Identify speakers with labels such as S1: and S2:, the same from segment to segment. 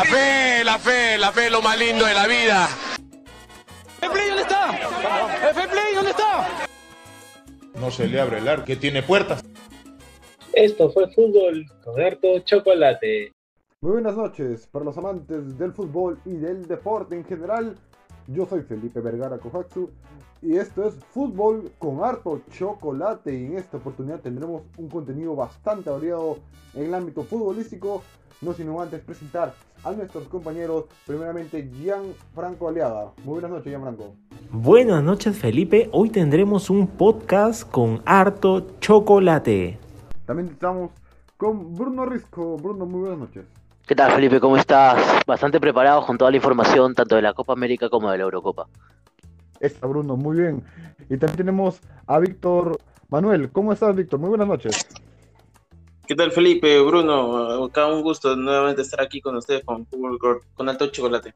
S1: La fe, la fe, la fe es lo más lindo de la vida.
S2: ¿El dónde está? ¿El Play dónde está?
S3: No se le abre el arco, que tiene puertas.
S4: Esto fue fútbol con harto chocolate.
S5: Muy buenas noches para los amantes del fútbol y del deporte en general. Yo soy Felipe Vergara Kohatsu y esto es Fútbol con harto chocolate y en esta oportunidad tendremos un contenido bastante variado en el ámbito futbolístico. No sino antes presentar a nuestros compañeros, primeramente Franco Aliaga. Muy buenas noches Franco.
S6: Buenas noches Felipe, hoy tendremos un podcast con harto chocolate.
S5: También estamos con Bruno Risco. Bruno, muy buenas noches.
S7: ¿Qué tal Felipe? ¿Cómo estás? Bastante preparado con toda la información, tanto de la Copa América como de la Eurocopa.
S5: Está Bruno, muy bien. Y también tenemos a Víctor Manuel. ¿Cómo estás, Víctor? Muy buenas noches.
S8: ¿Qué tal Felipe, Bruno? Acá un gusto nuevamente estar aquí con ustedes con, con Alto Chocolate.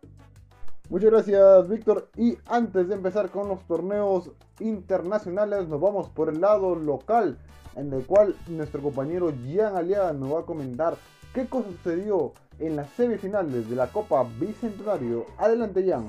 S5: Muchas gracias, Víctor. Y antes de empezar con los torneos internacionales, nos vamos por el lado local, en el cual nuestro compañero Gian Aliaga nos va a comentar qué cosa sucedió en las semifinales de la Copa Bicentenario. Adelante, Jan.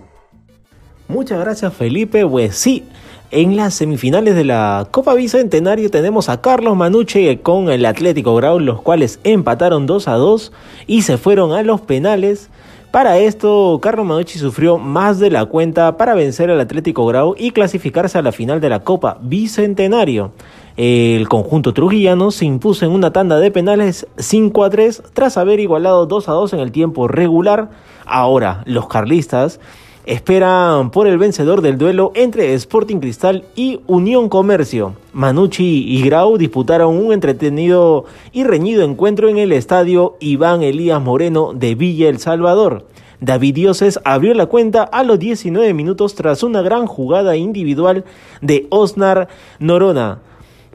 S6: Muchas gracias, Felipe. Pues sí, en las semifinales de la Copa Bicentenario tenemos a Carlos Manucci con el Atlético Grau, los cuales empataron 2 a 2 y se fueron a los penales. Para esto, Carlos Manucci sufrió más de la cuenta para vencer al Atlético Grau y clasificarse a la final de la Copa Bicentenario. El conjunto trujillano se impuso en una tanda de penales 5 a 3 tras haber igualado 2 a 2 en el tiempo regular. Ahora, los carlistas esperan por el vencedor del duelo entre Sporting Cristal y Unión Comercio. Manucci y Grau disputaron un entretenido y reñido encuentro en el estadio Iván Elías Moreno de Villa El Salvador. David Dioses abrió la cuenta a los 19 minutos tras una gran jugada individual de Osnar Norona.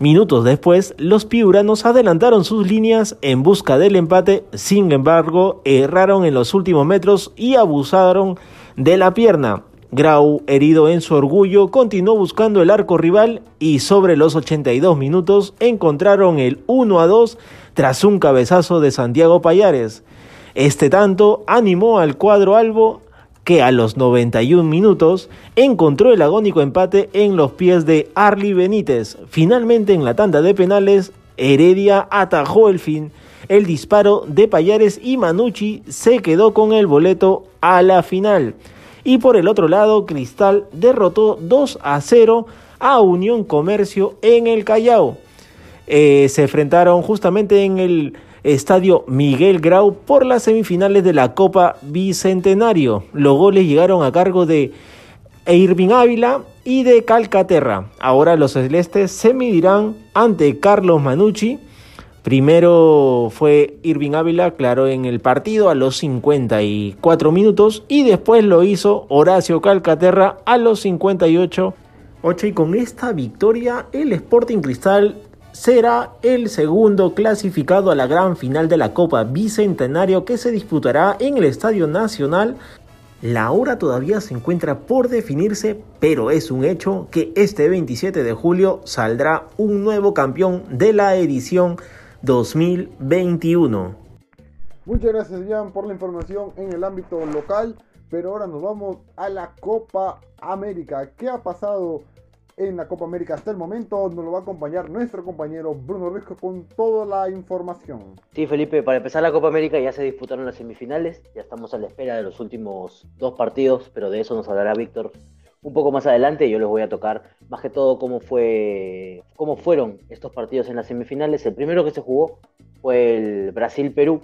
S6: Minutos después, los piuranos adelantaron sus líneas en busca del empate, sin embargo, erraron en los últimos metros y abusaron de la pierna. Grau, herido en su orgullo, continuó buscando el arco rival y sobre los 82 minutos encontraron el 1 a 2 tras un cabezazo de Santiago Payares. Este tanto animó al cuadro albo que a los 91 minutos encontró el agónico empate en los pies de Arly Benítez. Finalmente en la tanda de penales, Heredia atajó el fin el disparo de Payares y Manucci se quedó con el boleto a la final. Y por el otro lado, Cristal derrotó 2 a 0 a Unión Comercio en el Callao. Eh, se enfrentaron justamente en el Estadio Miguel Grau por las semifinales de la Copa Bicentenario. Los goles llegaron a cargo de Irving Ávila y de Calcaterra. Ahora los celestes se medirán ante Carlos Manucci. Primero fue Irving Ávila, claro, en el partido a los 54 minutos y después lo hizo Horacio Calcaterra a los 58. 8 y con esta victoria el Sporting Cristal será el segundo clasificado a la gran final de la Copa Bicentenario que se disputará en el Estadio Nacional. La hora todavía se encuentra por definirse, pero es un hecho que este 27 de julio saldrá un nuevo campeón de la edición 2021.
S5: Muchas gracias Jan por la información en el ámbito local, pero ahora nos vamos a la Copa América. ¿Qué ha pasado en la Copa América hasta el momento. Nos lo va a acompañar nuestro compañero Bruno Risco con toda la información.
S7: Sí, Felipe, para empezar la Copa América ya se disputaron las semifinales, ya estamos a la espera de los últimos dos partidos, pero de eso nos hablará Víctor un poco más adelante. Yo les voy a tocar más que todo cómo, fue, cómo fueron estos partidos en las semifinales. El primero que se jugó fue el Brasil-Perú,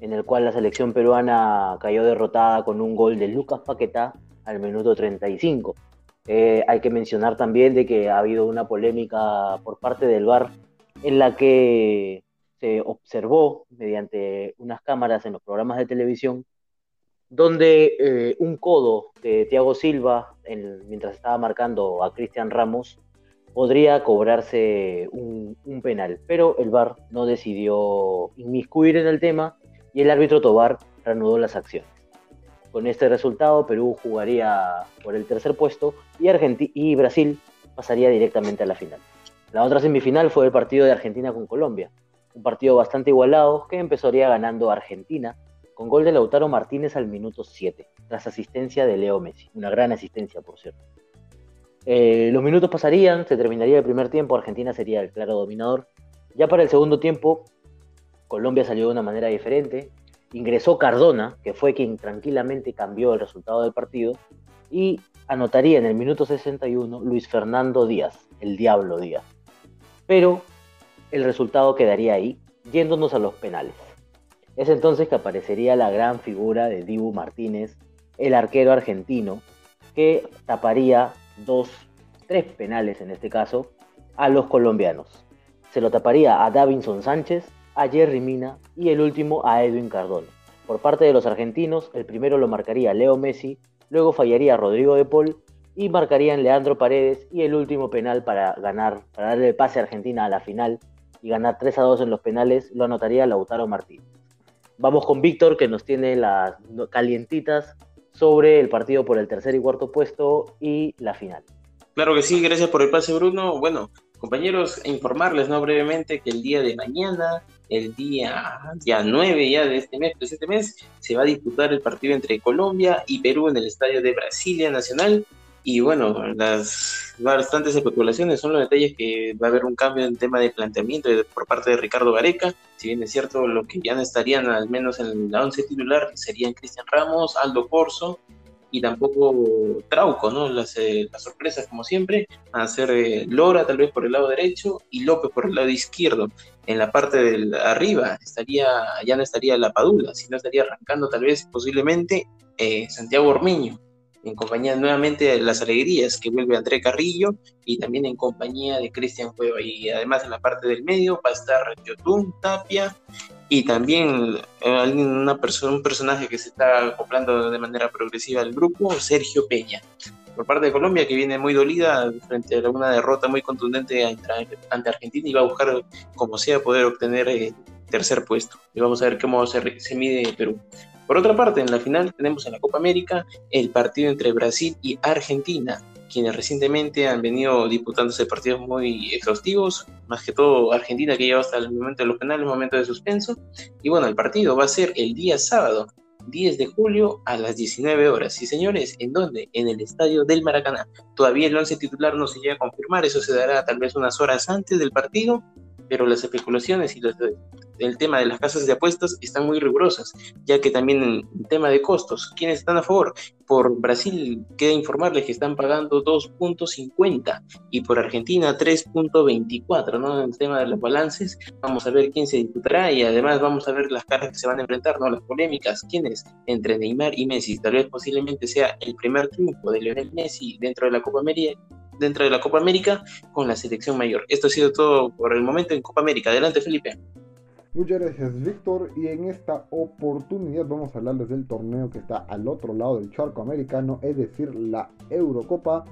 S7: en el cual la selección peruana cayó derrotada con un gol de Lucas Paquetá al minuto 35. Eh, hay que mencionar también de que ha habido una polémica por parte del VAR en la que se observó mediante unas cámaras en los programas de televisión donde eh, un codo de Thiago Silva, mientras estaba marcando a Cristian Ramos, podría cobrarse un, un, penal. Pero el VAR no decidió inmiscuir en el tema y el árbitro Tobar reanudó las acciones. Con este resultado, Perú jugaría por el tercer puesto y, y Brasil pasaría directamente a la final. La otra semifinal fue el partido de Argentina con Colombia, un partido bastante igualado que empezaría ganando Argentina con gol de Lautaro Martínez al minuto 7, tras asistencia de Leo Messi. Una gran asistencia, por cierto. Eh, los minutos pasarían, se terminaría el primer tiempo, Argentina sería el claro dominador. Ya para el segundo tiempo, Colombia salió de una manera diferente. Ingresó Cardona, que fue quien tranquilamente cambió el resultado del partido, y anotaría en el minuto 61 Luis Fernando Díaz, el Diablo Díaz. Pero el resultado quedaría ahí, yéndonos a los penales. Es entonces que aparecería la gran figura de Dibu Martínez, el arquero argentino, que taparía dos, tres penales en este caso, a los colombianos. Se lo taparía a Davinson Sánchez, a Jerry Mina y el último a Edwin Cardona. Por parte de los argentinos, el primero lo marcaría Leo Messi, luego fallaría Rodrigo de Paul y marcarían Leandro Paredes y el último penal para ganar, para darle el pase a Argentina a la final y ganar 3 a 2 en los penales lo anotaría Lautaro Martínez. Vamos con Víctor que nos tiene las calientitas sobre el partido por el tercer y cuarto puesto y la final.
S8: Claro que sí, gracias por el pase Bruno. Bueno, compañeros, informarles ¿no? brevemente que el día de mañana, el día ya 9 ya de este mes, de este mes, se va a disputar el partido entre Colombia y Perú en el estadio de Brasilia Nacional. Y bueno, las bastantes especulaciones son los detalles que va a haber un cambio en tema de planteamiento por parte de Ricardo Gareca. Si bien es cierto, lo que ya no estarían al menos en la once titular serían Cristian Ramos, Aldo Corso y tampoco Trauco, ¿no? Las, eh, las sorpresas, como siempre, van a ser eh, Lora tal vez por el lado derecho y López por el lado izquierdo. En la parte de arriba estaría, ya no estaría La Padula, sino estaría arrancando tal vez posiblemente eh, Santiago Ormeño en compañía nuevamente de Las Alegrías, que vuelve André Carrillo, y también en compañía de Cristian Cueva. Y además en la parte del medio va a estar Yotun, Tapia, y también eh, una persona, un personaje que se está acoplando de manera progresiva al grupo, Sergio Peña. Por parte de Colombia, que viene muy dolida frente a una derrota muy contundente ante Argentina y va a buscar, como sea, poder obtener el tercer puesto. Y vamos a ver cómo se, se mide Perú. Por otra parte, en la final tenemos en la Copa América el partido entre Brasil y Argentina, quienes recientemente han venido disputándose partidos muy exhaustivos, más que todo Argentina que lleva hasta el momento de los penales, momento de suspenso. Y bueno, el partido va a ser el día sábado, 10 de julio a las 19 horas. Y señores, ¿en dónde? En el estadio del Maracaná. Todavía el once titular no se llega a confirmar, eso se dará tal vez unas horas antes del partido, pero las especulaciones y el tema de las casas de apuestas están muy rigurosas, ya que también en tema de costos, ¿quiénes están a favor? Por Brasil queda informarles que están pagando 2.50 y por Argentina 3.24, ¿no? En el tema de los balances, vamos a ver quién se disputará y además vamos a ver las caras que se van a enfrentar, ¿no? Las polémicas, ¿quiénes? Entre Neymar y Messi, tal vez posiblemente sea el primer triunfo de Lionel Messi dentro de la Copa América dentro de la Copa América con la selección mayor. Esto ha sido todo por el momento en Copa América. Adelante, Felipe.
S5: Muchas gracias, Víctor. Y en esta oportunidad vamos a hablarles del torneo que está al otro lado del charco americano, es decir, la Eurocopa.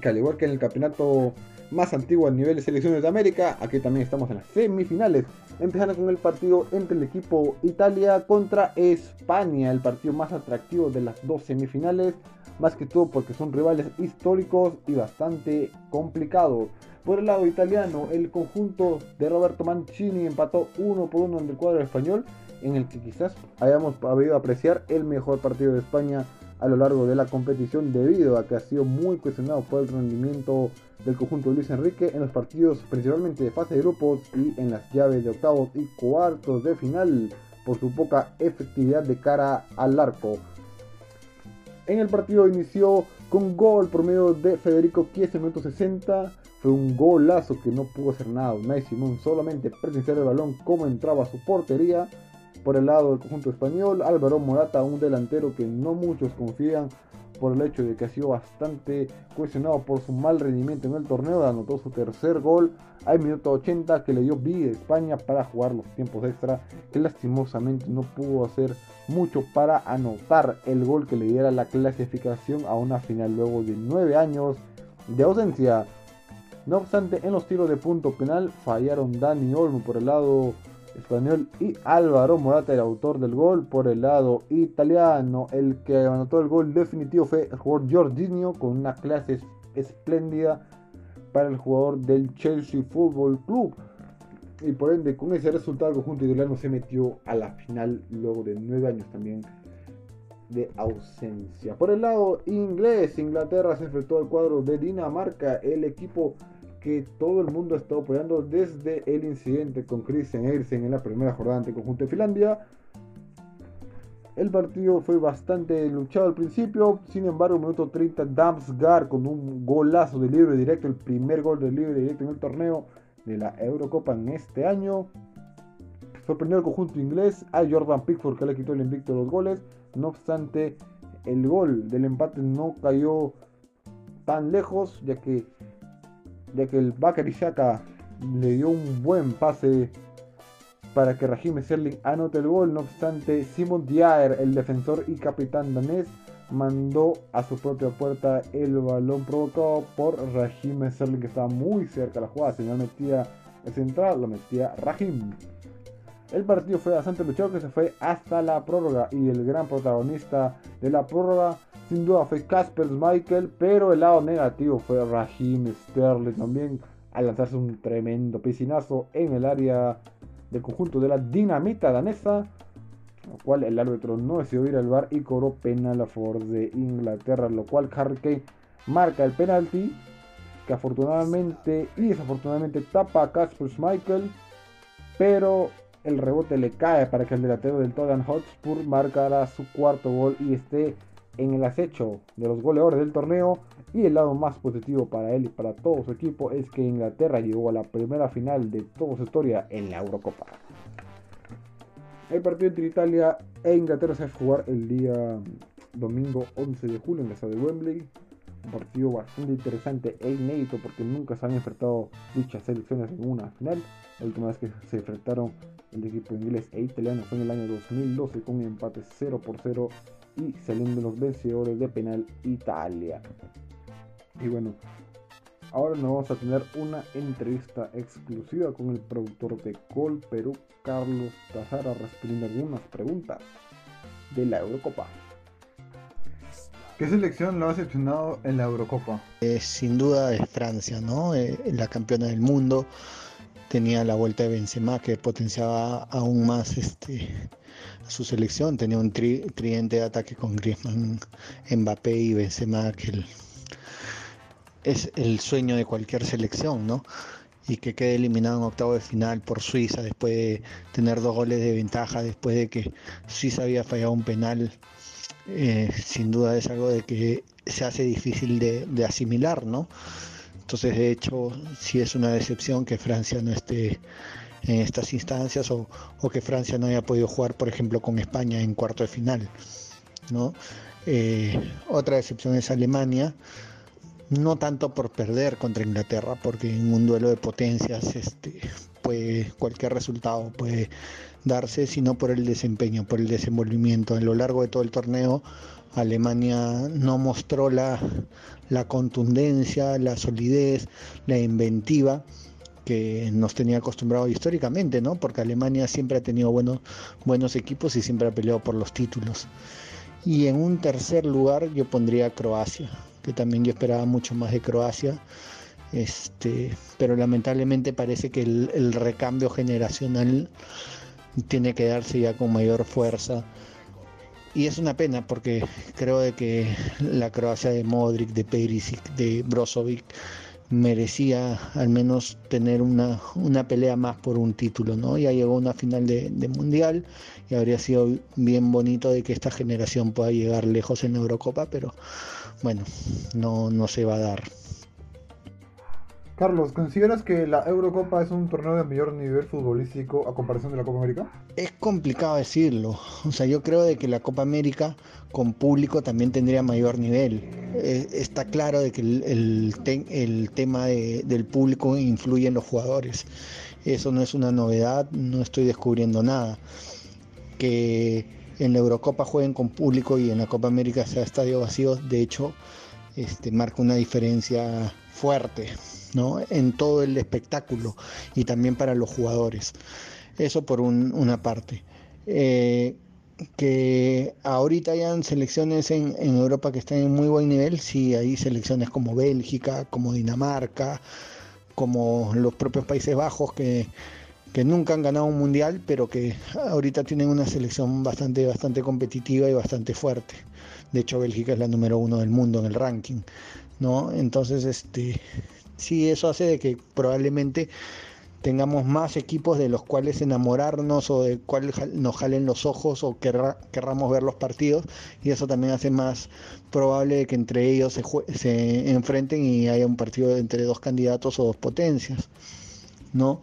S5: Que al igual que en el campeonato más antiguo a nivel de selecciones de América, aquí también estamos en las semifinales. Empezando con el partido entre el equipo Italia contra España, el partido más atractivo de las dos semifinales más que todo porque son rivales históricos y bastante complicados. Por el lado italiano, el conjunto de Roberto Mancini empató uno por uno en el cuadro español, en el que quizás hayamos podido apreciar el mejor partido de España a lo largo de la competición debido a que ha sido muy cuestionado por el rendimiento del conjunto de Luis Enrique en los partidos principalmente de fase de grupos y en las llaves de octavos y cuartos de final por su poca efectividad de cara al arco. En el partido inició con gol por medio de Federico Chiesa en el minuto 60. Fue un golazo que no pudo hacer nada. Unai Simón solamente presenciar el balón como entraba a su portería. Por el lado del conjunto español, Álvaro Morata, un delantero que no muchos confían por el hecho de que ha sido bastante cuestionado por su mal rendimiento en el torneo, anotó su tercer gol al minuto 80 que le dio a España para jugar los tiempos extra, que lastimosamente no pudo hacer mucho para anotar el gol que le diera la clasificación a una final luego de nueve años de ausencia. No obstante, en los tiros de punto penal fallaron Dani Olmo por el lado español y Álvaro Morata, el autor del gol, por el lado italiano. El que anotó el gol definitivo fue Jorginho con una clase espléndida para el jugador del Chelsea Football Club. y por ende con ese resultado el conjunto italiano se metió a la final luego de nueve años también de ausencia. Por el lado inglés, Inglaterra se enfrentó al cuadro de Dinamarca, el equipo que todo el mundo ha estado apoyando desde el incidente con Christian Eriksen en la primera jornada ante el conjunto de Finlandia. El partido fue bastante luchado al principio, sin embargo, minuto 30, Damsgaard con un golazo de libre directo, el primer gol de libre directo en el torneo de la Eurocopa en este año. Sorprendió al conjunto inglés, a Jordan Pickford que le quitó el invicto de los goles. No obstante, el gol del empate no cayó tan lejos, ya que, ya que el Bakary Shaka le dio un buen pase para que Raheem Sterling anote el gol. No obstante, Simon Dier, el defensor y capitán danés, mandó a su propia puerta el balón provocado por Raheem Sterling, que estaba muy cerca de la jugada. Si no metía el central, lo metía Raheem. El partido fue bastante luchado que se fue hasta la prórroga y el gran protagonista de la prórroga sin duda fue Casper Michael, pero el lado negativo fue Raheem Sterling también al lanzarse un tremendo piscinazo en el área del conjunto de la dinamita danesa, lo cual el árbitro no decidió ir al bar y cobró penal a favor de Inglaterra, lo cual Harry Kane marca el penalti que afortunadamente y desafortunadamente tapa a Casper Michael, pero el rebote le cae para que el delantero del Tottenham Hotspur marcara su cuarto gol y esté en el acecho de los goleadores del torneo. Y el lado más positivo para él y para todo su equipo es que Inglaterra llegó a la primera final de toda su historia en la Eurocopa. El partido entre Italia e Inglaterra se va a jugar el día domingo 11 de julio en la ciudad de Wembley. Un partido bastante interesante e inédito porque nunca se han enfrentado dichas selecciones en una final. La última vez que se enfrentaron el equipo inglés e italiano fue en el año 2012 con un empate 0 por 0 y saliendo los vencedores de penal Italia. Y bueno, ahora nos vamos a tener una entrevista exclusiva con el productor de Gol Perú, Carlos Tazara, respondiendo algunas preguntas de la Eurocopa. ¿Qué selección lo ha decepcionado en la Eurocopa?
S9: Eh, sin duda es Francia, ¿no? Eh, la campeona del mundo. Tenía la vuelta de Benzema que potenciaba aún más este, su selección. Tenía un tri tridente de ataque con Griezmann, Mbappé y Benzema que es el sueño de cualquier selección, ¿no? Y que quede eliminado en octavo de final por Suiza después de tener dos goles de ventaja, después de que Suiza había fallado un penal eh, sin duda es algo de que se hace difícil de, de, asimilar, ¿no? Entonces, de hecho, sí es una decepción que Francia no esté en estas instancias o, o que Francia no haya podido jugar, por ejemplo, con España en cuarto de final, ¿no? Eh, otra decepción es Alemania, no tanto por perder contra Inglaterra, porque en un duelo de potencias, este, puede, cualquier resultado puede darse, sino por el desempeño, por el desenvolvimiento. A lo largo de todo el torneo, Alemania no mostró la, la contundencia, la solidez, la inventiva que nos tenía acostumbrado históricamente, ¿no? Porque Alemania siempre ha tenido buenos, buenos equipos y siempre ha peleado por los títulos. Y en un tercer lugar yo pondría Croacia, que también yo esperaba mucho más de Croacia. Este, pero lamentablemente parece que el, el recambio generacional tiene que darse ya con mayor fuerza. Y es una pena porque creo de que la Croacia de Modric, de Perisic, de Brozovic merecía al menos tener una, una pelea más por un título, ¿no? Ya llegó una final de, de, mundial y habría sido bien bonito de que esta generación pueda llegar lejos en Eurocopa, pero bueno, no, no se va a dar.
S5: Carlos, ¿consideras que la Eurocopa es un torneo de mayor nivel futbolístico a comparación de la Copa América?
S9: Es complicado decirlo. O sea, yo creo de que la Copa América con público también tendría mayor nivel. Eh, está claro de que el, el, te, el tema de, del público influye en los jugadores. Eso no es una novedad, no estoy descubriendo nada. Que en la Eurocopa jueguen con público y en la Copa América sea estadio vacío, de hecho, este, marca una diferencia fuerte. ¿No? en todo el espectáculo y también para los jugadores. Eso por un, una parte. Eh, que ahorita hayan selecciones en, en, Europa que están en muy buen nivel, sí, hay selecciones como Bélgica, como Dinamarca, como los propios Países Bajos que, que nunca han ganado un mundial, pero que ahorita tienen una selección bastante, bastante competitiva y bastante fuerte. De hecho, Bélgica es la número uno del mundo en el ranking, ¿no? Entonces, este, sí, eso hace de que probablemente tengamos más equipos de los cuales enamorarnos o de cuales nos jalen los ojos o querramos ver los partidos y eso también hace más probable que entre ellos se, se enfrenten y haya un partido entre dos candidatos o dos potencias, ¿no?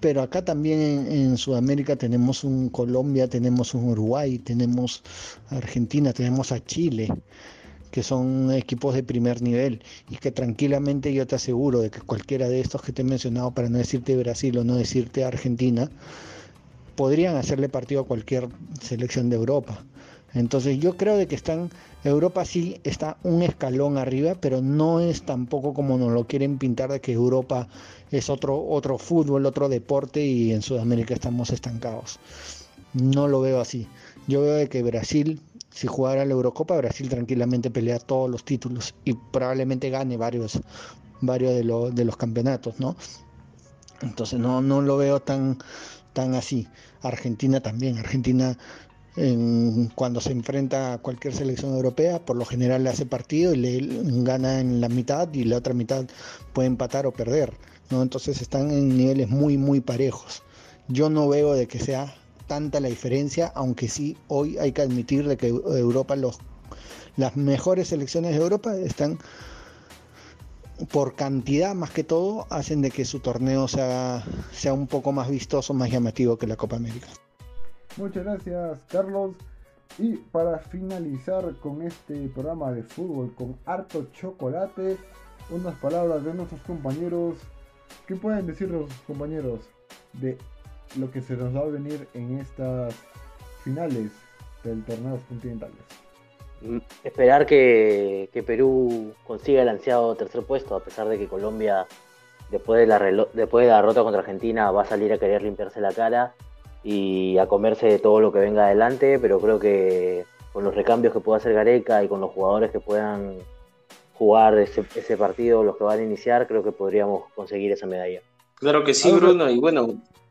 S9: Pero acá también en, en Sudamérica tenemos un Colombia, tenemos un Uruguay, tenemos Argentina, tenemos a Chile, que son equipos de primer nivel y que tranquilamente yo te aseguro de que cualquiera de estos que te he mencionado, para no decirte Brasil o no decirte Argentina, podrían hacerle partido a cualquier selección de Europa. Entonces yo creo de que están, Europa sí está un escalón arriba, pero no es tampoco como nos lo quieren pintar de que Europa es otro, otro fútbol, otro deporte y en Sudamérica estamos estancados. No lo veo así. Yo veo de que Brasil si jugara la Eurocopa, Brasil tranquilamente pelea todos los títulos y probablemente gane varios, varios de, de los campeonatos, ¿no? Entonces no, no lo veo tan, tan así. Argentina también. Argentina cuando se enfrenta a cualquier selección europea, por lo general le hace partido y le gana en la mitad y la otra mitad puede empatar o perder. ¿no? Entonces están en niveles muy, muy parejos. Yo no veo de que sea tanta la diferencia, aunque sí hoy hay que admitir de que Europa, los, las mejores selecciones de Europa están por cantidad más que todo, hacen de que su torneo sea, sea un poco más vistoso, más llamativo que la Copa América.
S5: Muchas gracias Carlos. Y para finalizar con este programa de fútbol con harto chocolate, unas palabras de nuestros compañeros. ¿Qué pueden decir los compañeros de lo que se nos va a venir en estas finales del torneo continentales.
S7: Mm, esperar que, Perú consiga el ansiado tercer puesto, a pesar de que Colombia, después de, la después de la derrota contra Argentina, va a salir a querer limpiarse la cara y a comerse de todo lo que venga adelante, pero creo que con los recambios que pueda hacer Gareca y con los jugadores que puedan jugar ese, ese partido, los que van a iniciar, creo que podríamos conseguir esa medalla.
S8: Claro que sí, Bruno, y bueno,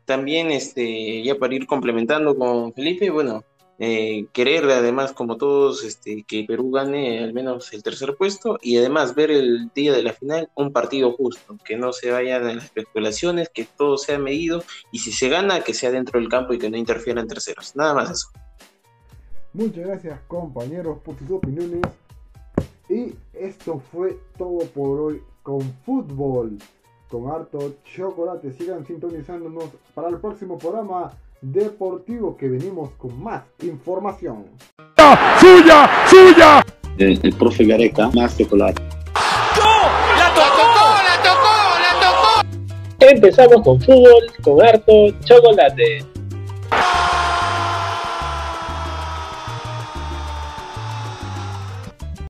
S8: también, este, ya para ir complementando con Felipe, bueno, eh, querer además, como todos, este, que Perú gane al menos el tercer puesto y además ver el día de la final un partido justo, que no se vayan en las especulaciones, que todo sea medido y si se gana, que sea dentro del campo y que no interfieran terceros. Nada más eso.
S5: Muchas gracias compañeros por sus opiniones. Y esto fue todo por hoy con fútbol con harto chocolate. Sigan sintonizándonos para el próximo programa deportivo que venimos con más información.
S1: ¡Suya! ¡Suya!
S10: El, el profe Gareca, más chocolate.
S1: ¡La tocó! ¡La tocó! ¡La tocó!
S4: Empezamos con fútbol con harto chocolate.